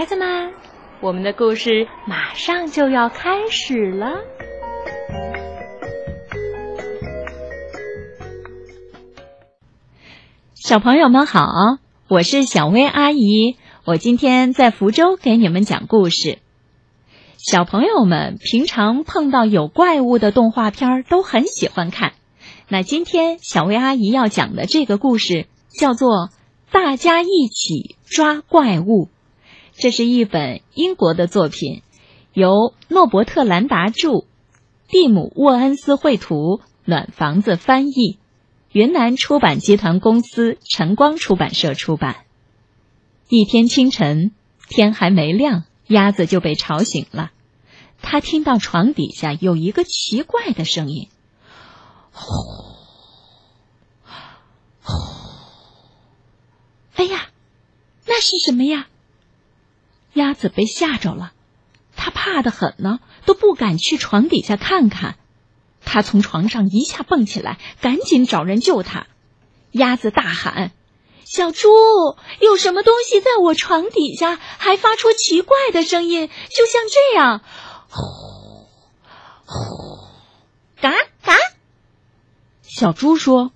孩子们，我们的故事马上就要开始了。小朋友们好，我是小薇阿姨，我今天在福州给你们讲故事。小朋友们平常碰到有怪物的动画片都很喜欢看。那今天小薇阿姨要讲的这个故事叫做《大家一起抓怪物》，这是一本英国的作品，由诺伯特兰达著，蒂姆沃恩斯绘图，暖房子翻译，云南出版集团公司晨光出版社出版。一天清晨，天还没亮。鸭子就被吵醒了，他听到床底下有一个奇怪的声音，呼呼，哎呀，那是什么呀？鸭子被吓着了，它怕得很呢，都不敢去床底下看看。它从床上一下蹦起来，赶紧找人救它。鸭子大喊。小猪，有什么东西在我床底下，还发出奇怪的声音，就像这样，呼呼，嘎嘎。小猪说：“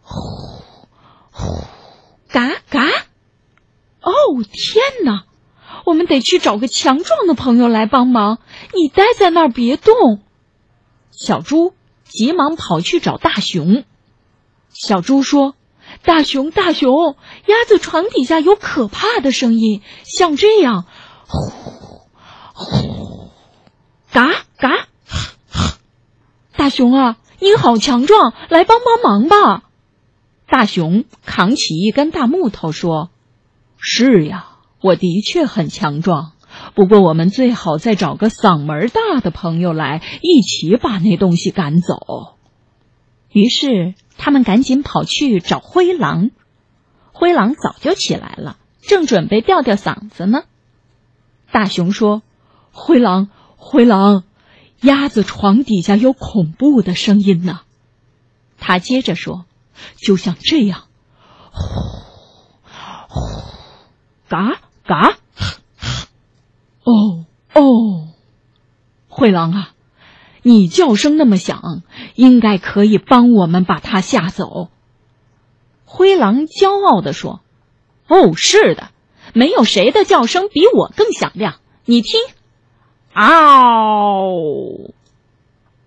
呼呼，嘎嘎。”哦，天哪！我们得去找个强壮的朋友来帮忙。你待在那儿别动。小猪急忙跑去找大熊。小猪说。大熊，大熊，鸭子床底下有可怕的声音，像这样，呼呼，嘎嘎。大熊啊，你好强壮，来帮帮忙吧。大熊扛起一根大木头说：“是呀，我的确很强壮，不过我们最好再找个嗓门大的朋友来，一起把那东西赶走。”于是。他们赶紧跑去找灰狼，灰狼早就起来了，正准备吊吊嗓子呢。大熊说：“灰狼，灰狼，鸭子床底下有恐怖的声音呢。”他接着说：“就像这样，呼呼，嘎嘎，哦哦，灰狼啊！”你叫声那么响，应该可以帮我们把它吓走。”灰狼骄傲地说。“哦，是的，没有谁的叫声比我更响亮。你听，嗷！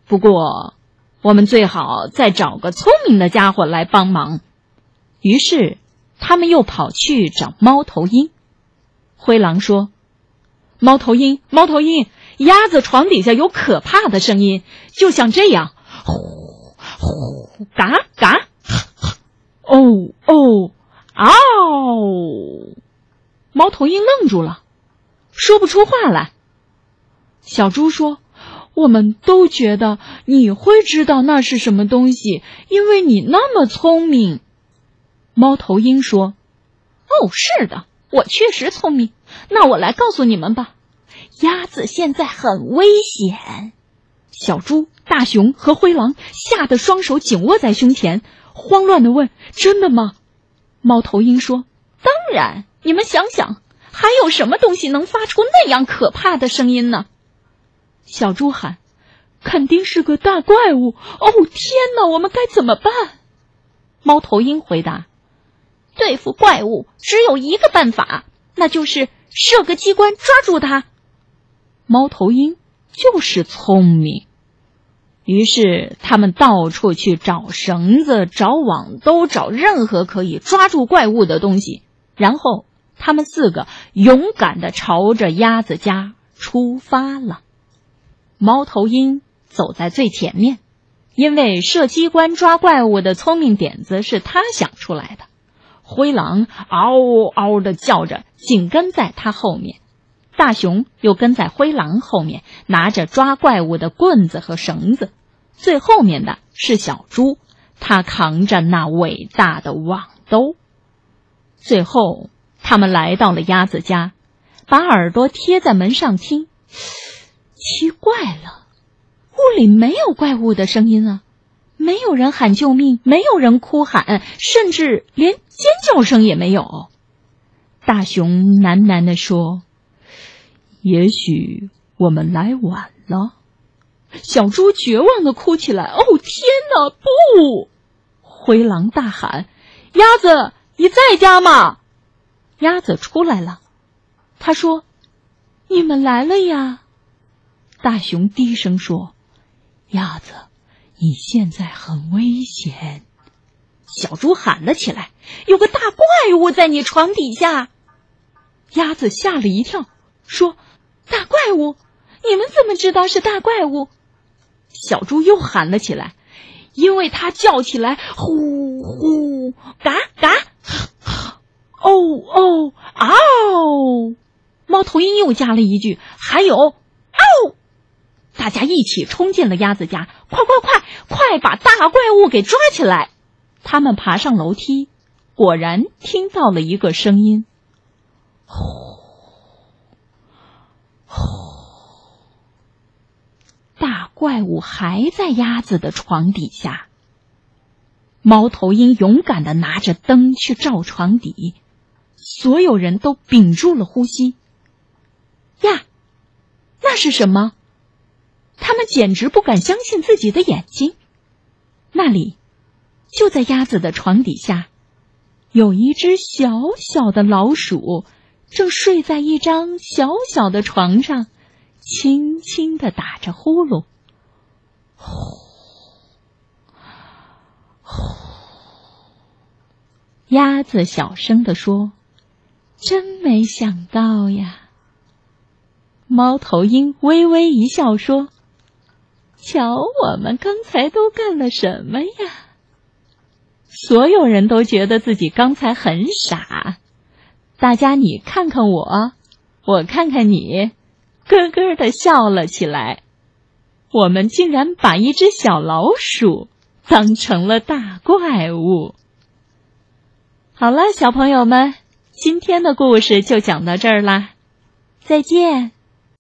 不过，我们最好再找个聪明的家伙来帮忙。”于是，他们又跑去找猫头鹰。灰狼说：“猫头鹰，猫头鹰。”鸭子床底下有可怕的声音，就像这样，呼呼，嘎嘎，哦哦，嗷！猫头鹰愣住了，说不出话来。小猪说：“我们都觉得你会知道那是什么东西，因为你那么聪明。”猫头鹰说：“哦，是的，我确实聪明。那我来告诉你们吧。”鸭子现在很危险，小猪、大熊和灰狼吓得双手紧握在胸前，慌乱的问：“真的吗？”猫头鹰说：“当然，你们想想，还有什么东西能发出那样可怕的声音呢？”小猪喊：“肯定是个大怪物！”哦，天哪，我们该怎么办？猫头鹰回答：“对付怪物只有一个办法，那就是设个机关抓住它。”猫头鹰就是聪明，于是他们到处去找绳子、找网兜、找任何可以抓住怪物的东西。然后他们四个勇敢的朝着鸭子家出发了。猫头鹰走在最前面，因为设机关抓怪物的聪明点子是他想出来的。灰狼嗷嗷的叫着，紧跟在他后面。大熊又跟在灰狼后面，拿着抓怪物的棍子和绳子。最后面的是小猪，他扛着那伟大的网兜。最后，他们来到了鸭子家，把耳朵贴在门上听。奇怪了，屋里没有怪物的声音啊，没有人喊救命，没有人哭喊，甚至连尖叫声也没有。大熊喃喃地说：“也许我们来晚了。”小猪绝望的哭起来：“哦，天哪，不！”灰狼大喊：“鸭子，你在家吗？”鸭子出来了，他说：“你们来了呀。”大熊低声说：“鸭子，你现在很危险。”小猪喊了起来：“有个大怪物在你床底下！”鸭子吓了一跳，说：“大怪物？你们怎么知道是大怪物？”小猪又喊了起来，因为它叫起来：“呼呼，嘎嘎，哦哦，嗷！”猫头鹰又加了一句：“还有，！”大家一起冲进了鸭子家，快快快，快把大怪物给抓起来！他们爬上楼梯，果然听到了一个声音：“呼呼。”大怪物还在鸭子的床底下。猫头鹰勇敢的拿着灯去照床底，所有人都屏住了呼吸。呀，那是什么？他们简直不敢相信自己的眼睛。那里，就在鸭子的床底下，有一只小小的老鼠，正睡在一张小小的床上，轻轻的打着呼噜。呼，呼。鸭子小声的说：“真没想到呀。”猫头鹰微微一笑说。瞧，我们刚才都干了什么呀？所有人都觉得自己刚才很傻。大家你看看我，我看看你，咯咯的笑了起来。我们竟然把一只小老鼠当成了大怪物。好了，小朋友们，今天的故事就讲到这儿啦，再见。